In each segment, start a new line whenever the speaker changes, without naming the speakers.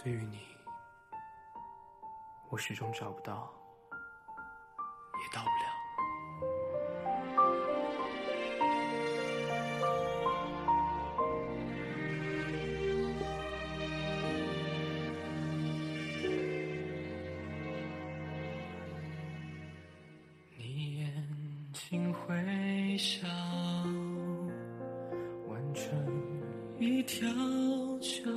对于你，我始终找不到，也到不了。你眼睛会笑，弯成一条桥，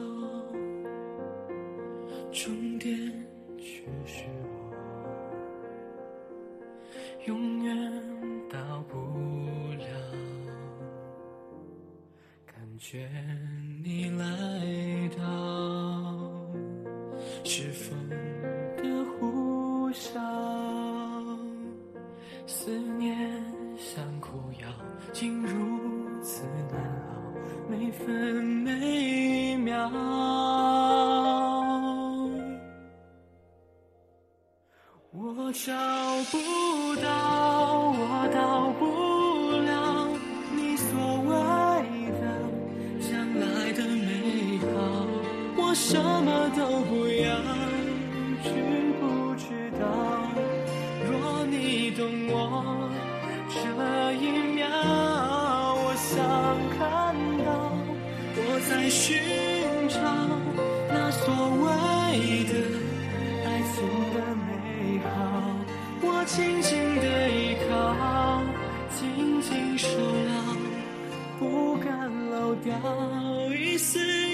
永远到不了。感觉你来到，是风的呼啸。找不到，我到不了你所谓的将来的美好，我什么都不要，知不知道？若你懂我这一秒，我想看到我在寻紧紧的依靠，紧紧守牢，不敢漏掉一丝。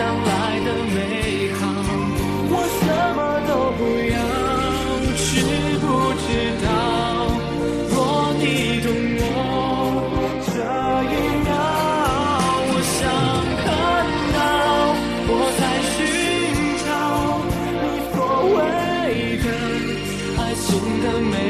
将来的美好我什么都不要知不知道？若你懂我这一秒我想看到我在寻找你所谓的爱情的美。